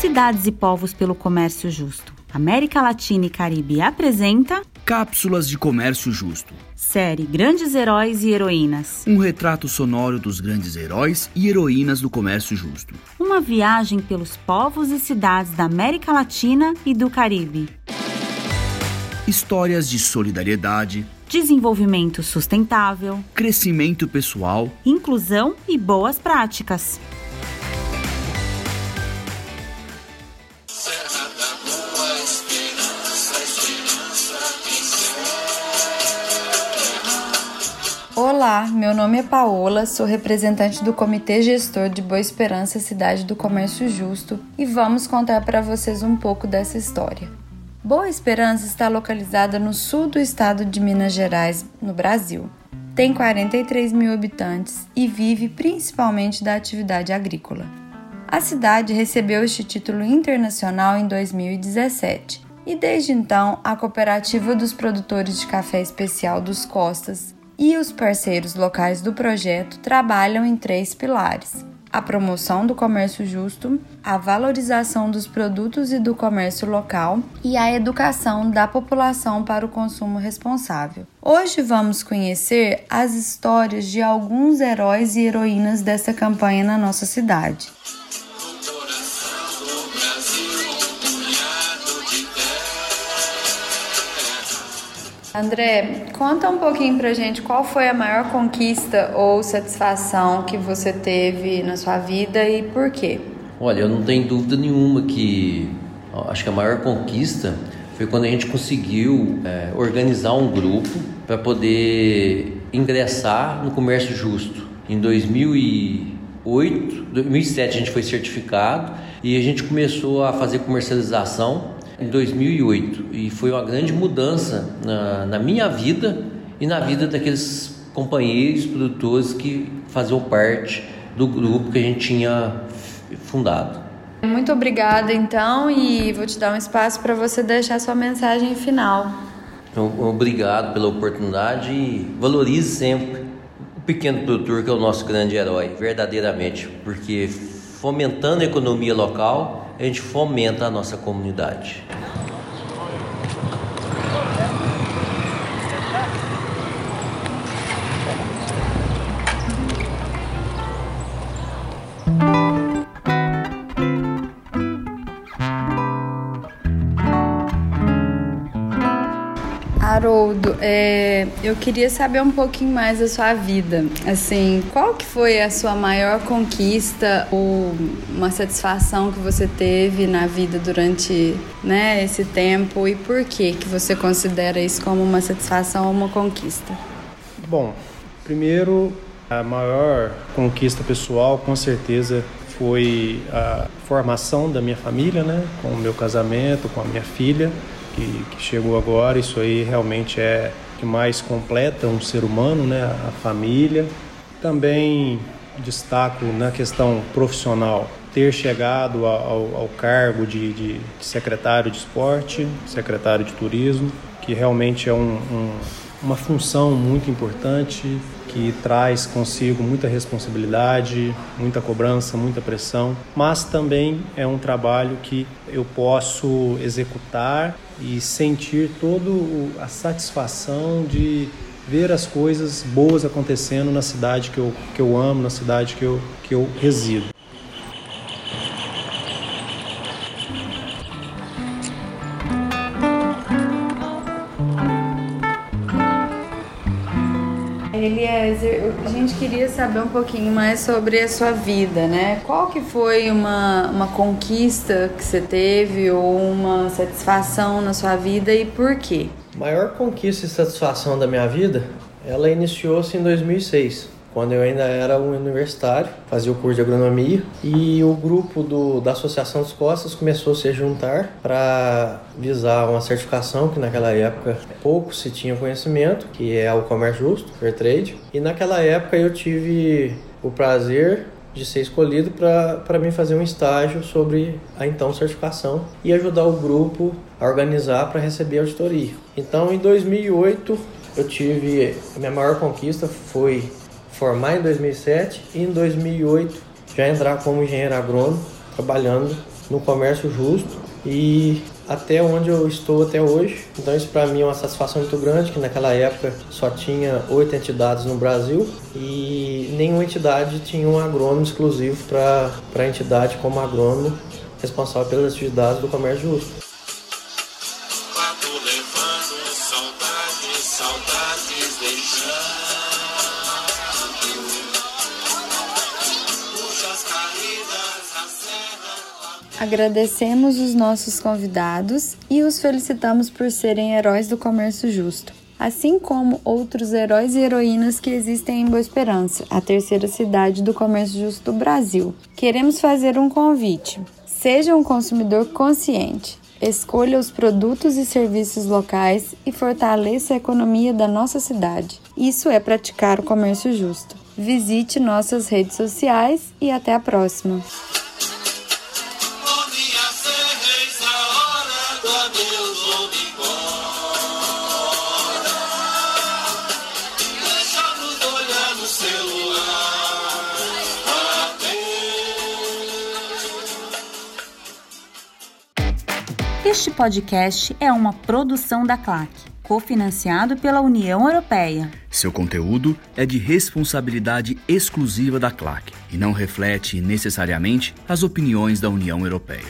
Cidades e povos pelo comércio justo. América Latina e Caribe apresenta Cápsulas de Comércio Justo. Série Grandes Heróis e Heroínas. Um retrato sonoro dos grandes heróis e heroínas do comércio justo. Uma viagem pelos povos e cidades da América Latina e do Caribe. Histórias de solidariedade, Desenvolvimento sustentável, crescimento pessoal, inclusão e boas práticas. Olá, meu nome é Paola, sou representante do Comitê Gestor de Boa Esperança Cidade do Comércio Justo e vamos contar para vocês um pouco dessa história. Boa Esperança está localizada no sul do estado de Minas Gerais, no Brasil. Tem 43 mil habitantes e vive principalmente da atividade agrícola. A cidade recebeu este título internacional em 2017 e desde então a Cooperativa dos Produtores de Café Especial dos Costas e os parceiros locais do projeto trabalham em três pilares: a promoção do comércio justo, a valorização dos produtos e do comércio local e a educação da população para o consumo responsável. Hoje vamos conhecer as histórias de alguns heróis e heroínas dessa campanha na nossa cidade. André, conta um pouquinho pra gente qual foi a maior conquista ou satisfação que você teve na sua vida e por quê? Olha, eu não tenho dúvida nenhuma que acho que a maior conquista foi quando a gente conseguiu é, organizar um grupo para poder ingressar no comércio justo. Em 2008, 2007 a gente foi certificado e a gente começou a fazer comercialização em 2008 e foi uma grande mudança na, na minha vida e na vida daqueles companheiros produtores que faziam parte do grupo que a gente tinha fundado. Muito obrigada então e vou te dar um espaço para você deixar sua mensagem final. Então, obrigado pela oportunidade e valorize sempre o pequeno produtor que é o nosso grande herói, verdadeiramente, porque fomentando a economia local, a gente fomenta a nossa comunidade. Haroldo, é, eu queria saber um pouquinho mais da sua vida. Assim, qual que foi a sua maior conquista ou uma satisfação que você teve na vida durante né, esse tempo e por que que você considera isso como uma satisfação ou uma conquista? Bom, primeiro a maior conquista pessoal, com certeza, foi a formação da minha família, né, com o meu casamento, com a minha filha que, que chegou agora. Isso aí realmente é que mais completa um ser humano, né? A família. Também destaco na questão profissional ter chegado ao, ao cargo de, de, de, secretário de esporte, secretário de turismo, que realmente é um, um, uma função muito importante que traz consigo muita responsabilidade, muita cobrança, muita pressão, mas também é um trabalho que eu posso executar e sentir toda a satisfação de ver as coisas boas acontecendo na cidade que eu, que eu amo, na cidade que eu, que eu resido. Eliezer, a gente queria saber um pouquinho mais sobre a sua vida, né? Qual que foi uma, uma conquista que você teve ou uma satisfação na sua vida e por quê? Maior conquista e satisfação da minha vida, ela iniciou-se em 2006 quando eu ainda era um universitário, fazia o curso de agronomia, e o grupo do, da Associação dos Costas começou a se juntar para visar uma certificação que naquela época pouco se tinha conhecimento, que é o comércio justo, fair trade. E naquela época eu tive o prazer de ser escolhido para mim fazer um estágio sobre a então certificação e ajudar o grupo a organizar para receber a auditoria. Então, em 2008, eu tive minha maior conquista foi formar em 2007 e em 2008 já entrar como engenheiro agrônomo, trabalhando no comércio justo e até onde eu estou até hoje. Então isso para mim é uma satisfação muito grande, que naquela época só tinha oito entidades no Brasil e nenhuma entidade tinha um agrônomo exclusivo para a entidade como agrônomo responsável pelas atividades do comércio justo. Agradecemos os nossos convidados e os felicitamos por serem heróis do comércio justo, assim como outros heróis e heroínas que existem em Boa Esperança, a terceira cidade do comércio justo do Brasil. Queremos fazer um convite. Seja um consumidor consciente. Escolha os produtos e serviços locais e fortaleça a economia da nossa cidade. Isso é praticar o comércio justo. Visite nossas redes sociais e até a próxima! Este podcast é uma produção da CLAC, cofinanciado pela União Europeia. Seu conteúdo é de responsabilidade exclusiva da CLAC e não reflete necessariamente as opiniões da União Europeia.